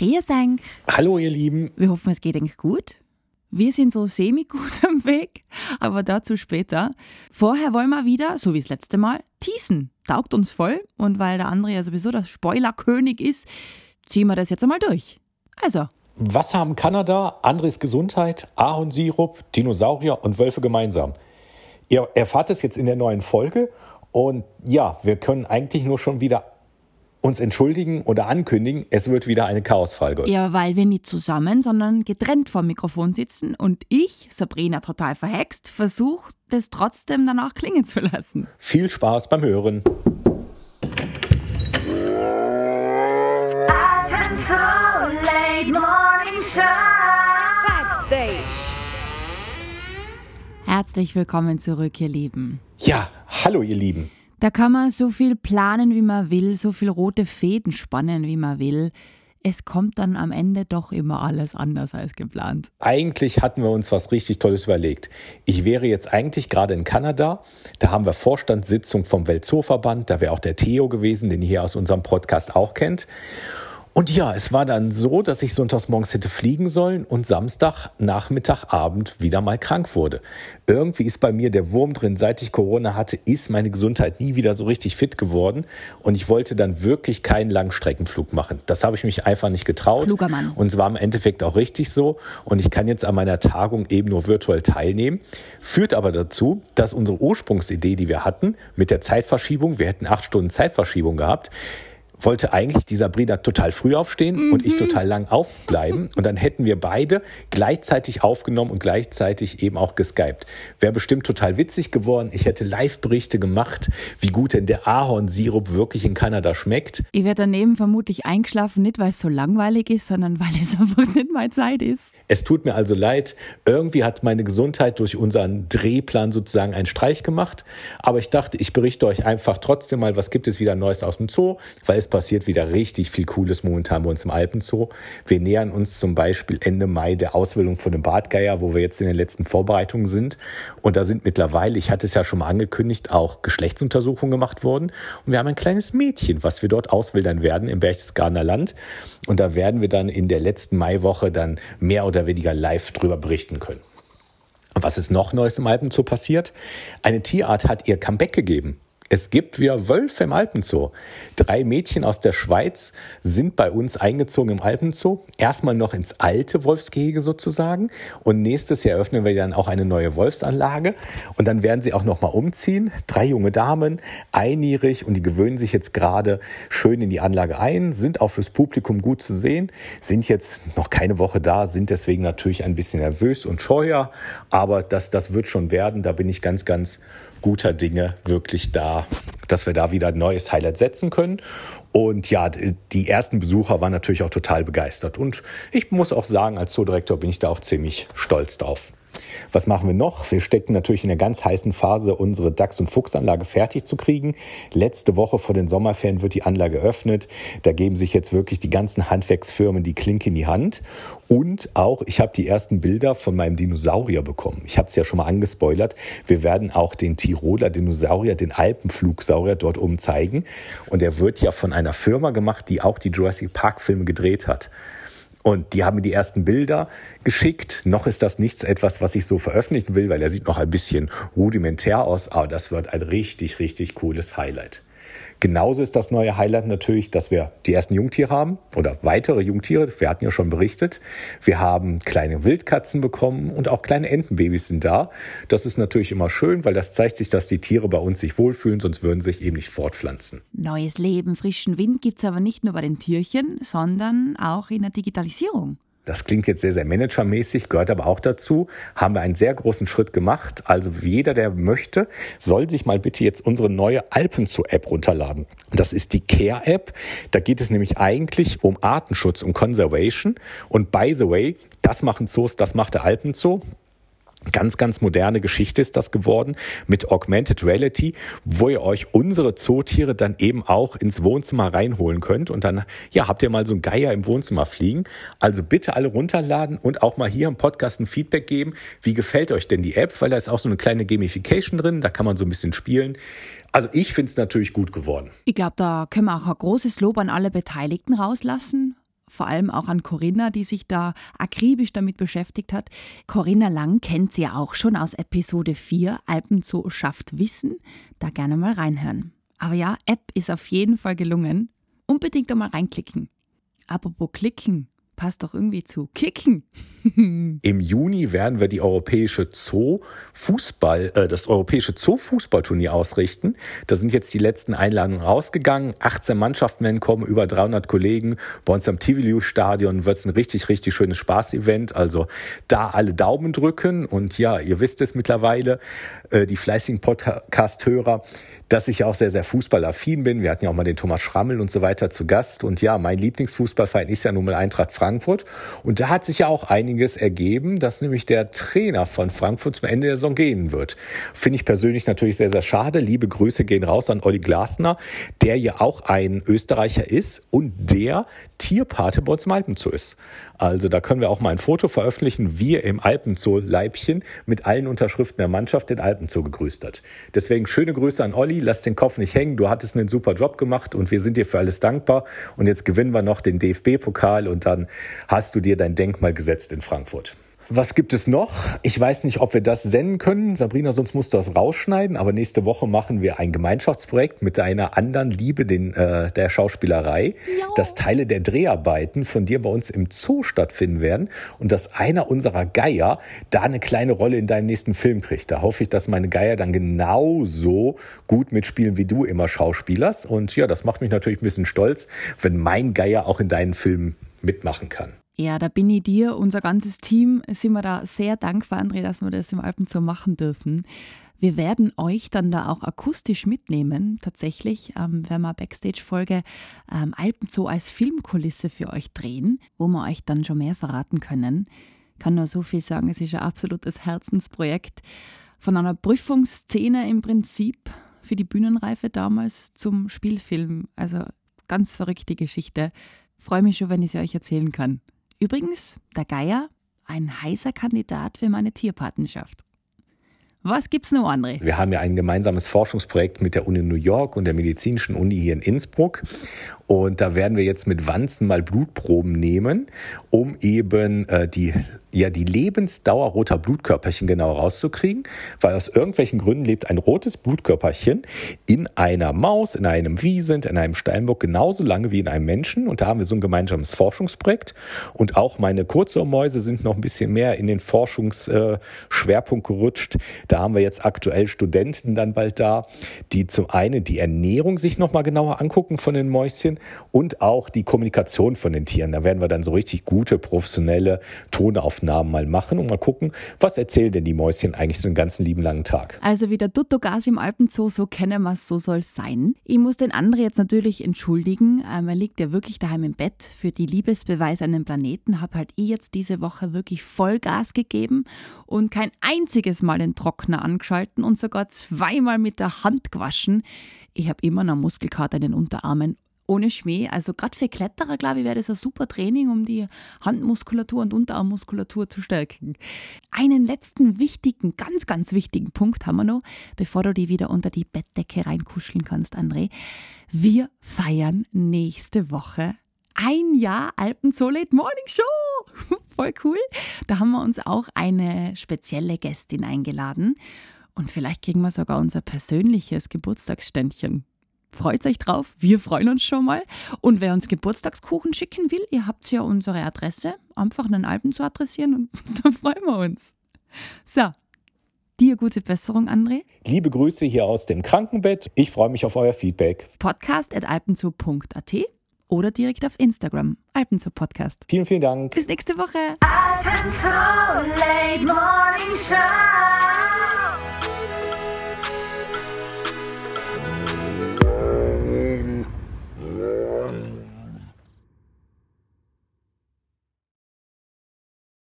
Grüß euch. Hallo ihr Lieben. Wir hoffen, es geht euch gut. Wir sind so semi-gut am Weg, aber dazu später. Vorher wollen wir wieder, so wie das letzte Mal, teasen. Taugt uns voll und weil der andere ja sowieso der Spoilerkönig ist, ziehen wir das jetzt einmal durch. Also. Was haben Kanada, Andres Gesundheit, Ahornsirup, Dinosaurier und Wölfe gemeinsam? Ihr erfahrt es jetzt in der neuen Folge und ja, wir können eigentlich nur schon wieder uns entschuldigen oder ankündigen, es wird wieder eine Chaosfolge. Ja, weil wir nicht zusammen, sondern getrennt vor dem Mikrofon sitzen und ich, Sabrina total verhext, versuche, das trotzdem danach klingen zu lassen. Viel Spaß beim Hören. Backstage. Herzlich willkommen zurück, ihr Lieben. Ja, hallo, ihr Lieben. Da kann man so viel planen, wie man will, so viel rote Fäden spannen, wie man will. Es kommt dann am Ende doch immer alles anders als geplant. Eigentlich hatten wir uns was richtig Tolles überlegt. Ich wäre jetzt eigentlich gerade in Kanada. Da haben wir Vorstandssitzung vom Weltzooverband. Da wäre auch der Theo gewesen, den ihr hier aus unserem Podcast auch kennt. Und ja, es war dann so, dass ich sonntags morgens hätte fliegen sollen und Samstag, Nachmittag, Abend wieder mal krank wurde. Irgendwie ist bei mir der Wurm drin. Seit ich Corona hatte, ist meine Gesundheit nie wieder so richtig fit geworden. Und ich wollte dann wirklich keinen Langstreckenflug machen. Das habe ich mich einfach nicht getraut. Kluger Mann. Und es war im Endeffekt auch richtig so. Und ich kann jetzt an meiner Tagung eben nur virtuell teilnehmen. Führt aber dazu, dass unsere Ursprungsidee, die wir hatten, mit der Zeitverschiebung, wir hätten acht Stunden Zeitverschiebung gehabt, wollte eigentlich die Sabrina total früh aufstehen mhm. und ich mhm. total lang aufbleiben. Und dann hätten wir beide gleichzeitig aufgenommen und gleichzeitig eben auch geskypt. Wäre bestimmt total witzig geworden. Ich hätte Live-Berichte gemacht, wie gut denn der Ahornsirup wirklich in Kanada schmeckt. Ich werde daneben vermutlich eingeschlafen, nicht weil es so langweilig ist, sondern weil es einfach nicht mal Zeit ist. Es tut mir also leid. Irgendwie hat meine Gesundheit durch unseren Drehplan sozusagen einen Streich gemacht. Aber ich dachte, ich berichte euch einfach trotzdem mal, was gibt es wieder Neues aus dem Zoo, weil es passiert wieder richtig viel Cooles momentan bei uns im Alpenzoo. Wir nähern uns zum Beispiel Ende Mai der Ausbildung von dem Bartgeier, wo wir jetzt in den letzten Vorbereitungen sind. Und da sind mittlerweile, ich hatte es ja schon mal angekündigt, auch Geschlechtsuntersuchungen gemacht worden. Und wir haben ein kleines Mädchen, was wir dort auswildern werden im Berchtesgadener Land. Und da werden wir dann in der letzten Maiwoche dann mehr oder weniger live drüber berichten können. Was ist noch Neues im Alpenzoo passiert? Eine Tierart hat ihr Comeback gegeben. Es gibt wieder Wölfe im Alpenzoo. Drei Mädchen aus der Schweiz sind bei uns eingezogen im Alpenzoo. Erstmal noch ins alte Wolfsgehege sozusagen. Und nächstes Jahr eröffnen wir dann auch eine neue Wolfsanlage. Und dann werden sie auch nochmal umziehen. Drei junge Damen, einjährig und die gewöhnen sich jetzt gerade schön in die Anlage ein, sind auch fürs Publikum gut zu sehen, sind jetzt noch keine Woche da, sind deswegen natürlich ein bisschen nervös und scheuer. Aber das, das wird schon werden. Da bin ich ganz, ganz guter Dinge wirklich da, dass wir da wieder ein neues Highlight setzen können. Und ja, die ersten Besucher waren natürlich auch total begeistert. Und ich muss auch sagen, als Zoodirektor bin ich da auch ziemlich stolz drauf. Was machen wir noch? Wir stecken natürlich in der ganz heißen Phase, unsere Dachs- und Fuchsanlage fertig zu kriegen. Letzte Woche vor den Sommerferien wird die Anlage eröffnet. Da geben sich jetzt wirklich die ganzen Handwerksfirmen die Klinke in die Hand. Und auch, ich habe die ersten Bilder von meinem Dinosaurier bekommen. Ich habe es ja schon mal angespoilert. Wir werden auch den Tiroler Dinosaurier, den Alpenflugsaurier dort oben zeigen. Und er wird ja von einer Firma gemacht, die auch die Jurassic Park Filme gedreht hat. Und die haben mir die ersten Bilder geschickt. Noch ist das nichts etwas, was ich so veröffentlichen will, weil er sieht noch ein bisschen rudimentär aus, aber das wird ein richtig, richtig cooles Highlight. Genauso ist das neue Highlight natürlich, dass wir die ersten Jungtiere haben oder weitere Jungtiere. Wir hatten ja schon berichtet. Wir haben kleine Wildkatzen bekommen und auch kleine Entenbabys sind da. Das ist natürlich immer schön, weil das zeigt sich, dass die Tiere bei uns sich wohlfühlen, sonst würden sie sich eben nicht fortpflanzen. Neues Leben, frischen Wind gibt es aber nicht nur bei den Tierchen, sondern auch in der Digitalisierung. Das klingt jetzt sehr, sehr managermäßig, gehört aber auch dazu. Haben wir einen sehr großen Schritt gemacht. Also jeder, der möchte, soll sich mal bitte jetzt unsere neue Alpenzoo-App runterladen. Das ist die Care-App. Da geht es nämlich eigentlich um Artenschutz und Conservation. Und by the way, das machen Zoos, das macht der Alpenzoo. Ganz, ganz moderne Geschichte ist das geworden mit Augmented Reality, wo ihr euch unsere Zootiere dann eben auch ins Wohnzimmer reinholen könnt und dann, ja, habt ihr mal so ein Geier im Wohnzimmer fliegen. Also bitte alle runterladen und auch mal hier im Podcast ein Feedback geben. Wie gefällt euch denn die App? Weil da ist auch so eine kleine Gamification drin, da kann man so ein bisschen spielen. Also ich finde es natürlich gut geworden. Ich glaube, da können wir auch ein großes Lob an alle Beteiligten rauslassen vor allem auch an Corinna, die sich da akribisch damit beschäftigt hat. Corinna Lang kennt sie ja auch schon aus Episode 4, Alpenzoo schafft Wissen. Da gerne mal reinhören. Aber ja, App ist auf jeden Fall gelungen. Unbedingt einmal reinklicken. Apropos klicken, passt doch irgendwie zu Kicken. Im Juni werden wir die europäische Zoo Fußball, äh, das europäische Zoo Fußballturnier ausrichten. Da sind jetzt die letzten Einladungen rausgegangen. 18 Mannschaften werden kommen, über 300 Kollegen. Bei uns am Tivoliu Stadion wird es ein richtig, richtig schönes Spaßevent. Also da alle Daumen drücken. Und ja, ihr wisst es mittlerweile, äh, die fleißigen Podcast-Hörer, dass ich auch sehr, sehr fußballaffin bin. Wir hatten ja auch mal den Thomas Schrammel und so weiter zu Gast. Und ja, mein Lieblingsfußballverein ist ja nun mal Eintracht Frankfurt. Und da hat sich ja auch einiges ergeben, dass nämlich der Trainer von Frankfurt zum Ende der Saison gehen wird. Finde ich persönlich natürlich sehr, sehr schade. Liebe Grüße gehen raus an Olli Glasner, der ja auch ein Österreicher ist und der Tierpate bei uns im Alpenzoo ist. Also da können wir auch mal ein Foto veröffentlichen, wie er im Alpenzoo-Leibchen mit allen Unterschriften der Mannschaft den Alpenzoo gegrüßt hat. Deswegen schöne Grüße an Olli, lass den Kopf nicht hängen, du hattest einen super Job gemacht und wir sind dir für alles dankbar. Und jetzt gewinnen wir noch den DFB-Pokal und dann hast du dir dein Denkmal gesetzt in Frankfurt. Was gibt es noch? Ich weiß nicht, ob wir das senden können. Sabrina, sonst musst du das rausschneiden. Aber nächste Woche machen wir ein Gemeinschaftsprojekt mit deiner anderen Liebe, den, äh, der Schauspielerei, ja. dass Teile der Dreharbeiten von dir bei uns im Zoo stattfinden werden und dass einer unserer Geier da eine kleine Rolle in deinem nächsten Film kriegt. Da hoffe ich, dass meine Geier dann genauso gut mitspielen, wie du immer schauspielerst. Und ja, das macht mich natürlich ein bisschen stolz, wenn mein Geier auch in deinen Filmen mitmachen kann. Ja, da bin ich dir, unser ganzes Team, sind wir da sehr dankbar, André, dass wir das im Alpenzoo machen dürfen. Wir werden euch dann da auch akustisch mitnehmen. Tatsächlich ähm, werden wir Backstage-Folge ähm, Alpenzoo als Filmkulisse für euch drehen, wo wir euch dann schon mehr verraten können. Ich kann nur so viel sagen, es ist ein absolutes Herzensprojekt. Von einer Prüfungsszene im Prinzip für die Bühnenreife damals zum Spielfilm. Also ganz verrückte Geschichte. Freue mich schon, wenn ich sie euch erzählen kann. Übrigens, der Geier, ein heißer Kandidat für meine Tierpatenschaft. Was gibt's noch, André? Wir haben ja ein gemeinsames Forschungsprojekt mit der Uni New York und der Medizinischen Uni hier in Innsbruck. Und da werden wir jetzt mit Wanzen mal Blutproben nehmen, um eben äh, die ja die Lebensdauer roter Blutkörperchen genau rauszukriegen, weil aus irgendwelchen Gründen lebt ein rotes Blutkörperchen in einer Maus, in einem Wiesent, in einem Steinbock genauso lange wie in einem Menschen. Und da haben wir so ein gemeinsames Forschungsprojekt. Und auch meine Kurzohrmäuse sind noch ein bisschen mehr in den Forschungsschwerpunkt gerutscht. Da haben wir jetzt aktuell Studenten dann bald da, die zum einen die Ernährung sich nochmal genauer angucken von den Mäuschen und auch die Kommunikation von den Tieren. Da werden wir dann so richtig gute, professionelle Tonaufnahmen mal machen und mal gucken, was erzählen denn die Mäuschen eigentlich so den ganzen lieben langen Tag. Also wie der Duttogas im Alpenzoo, so kennen wir es, so soll es sein. Ich muss den André jetzt natürlich entschuldigen. Ähm, er liegt ja wirklich daheim im Bett. Für die Liebesbeweis an den Planeten habe halt ich jetzt diese Woche wirklich Vollgas gegeben und kein einziges Mal den Trockner angeschalten und sogar zweimal mit der Hand gewaschen. Ich habe immer noch Muskelkater in den Unterarmen ohne Schmäh. Also gerade für Kletterer, glaube ich, wäre das ein super Training, um die Handmuskulatur und Unterarmmuskulatur zu stärken. Einen letzten wichtigen, ganz, ganz wichtigen Punkt haben wir noch, bevor du die wieder unter die Bettdecke reinkuscheln kannst, André. Wir feiern nächste Woche ein Jahr Alpenzoo Late Morning Show. Voll cool. Da haben wir uns auch eine spezielle Gästin eingeladen. Und vielleicht kriegen wir sogar unser persönliches Geburtstagsständchen. Freut euch drauf, wir freuen uns schon mal. Und wer uns Geburtstagskuchen schicken will, ihr habt ja unsere Adresse, einfach einen Alpen zu adressieren und dann freuen wir uns. So, dir gute Besserung, André. Liebe Grüße hier aus dem Krankenbett. Ich freue mich auf euer Feedback. Podcast at alpenzoo.at oder direkt auf Instagram. Alpenzoo Podcast. Vielen, vielen Dank. Bis nächste Woche. Alpenzoo Late Morning Show.